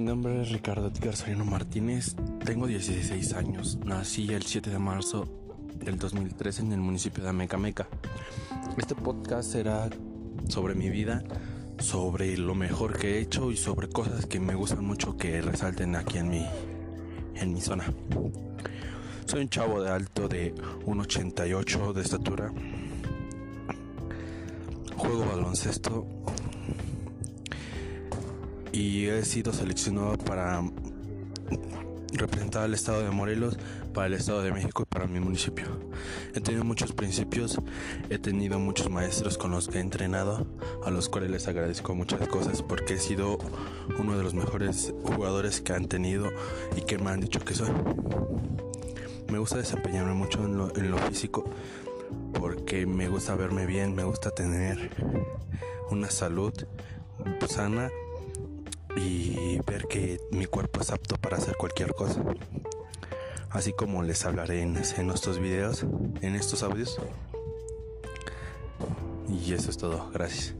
nombre es Ricardo Edgar Soriano Martínez, tengo 16 años, nací el 7 de marzo del 2013 en el municipio de Amecameca. Este podcast será sobre mi vida, sobre lo mejor que he hecho y sobre cosas que me gustan mucho que resalten aquí en mi, en mi zona. Soy un chavo de alto de 1,88 de estatura. Juego baloncesto y he sido seleccionado para representar al estado de Morelos, para el estado de México y para mi municipio. He tenido muchos principios, he tenido muchos maestros con los que he entrenado, a los cuales les agradezco muchas cosas porque he sido uno de los mejores jugadores que han tenido y que me han dicho que soy. Me gusta desempeñarme mucho en lo, en lo físico porque me gusta verme bien, me gusta tener una salud sana y ver que mi cuerpo es apto para hacer cualquier cosa. Así como les hablaré en, estos videos, en estos audios. Y eso es todo. Gracias.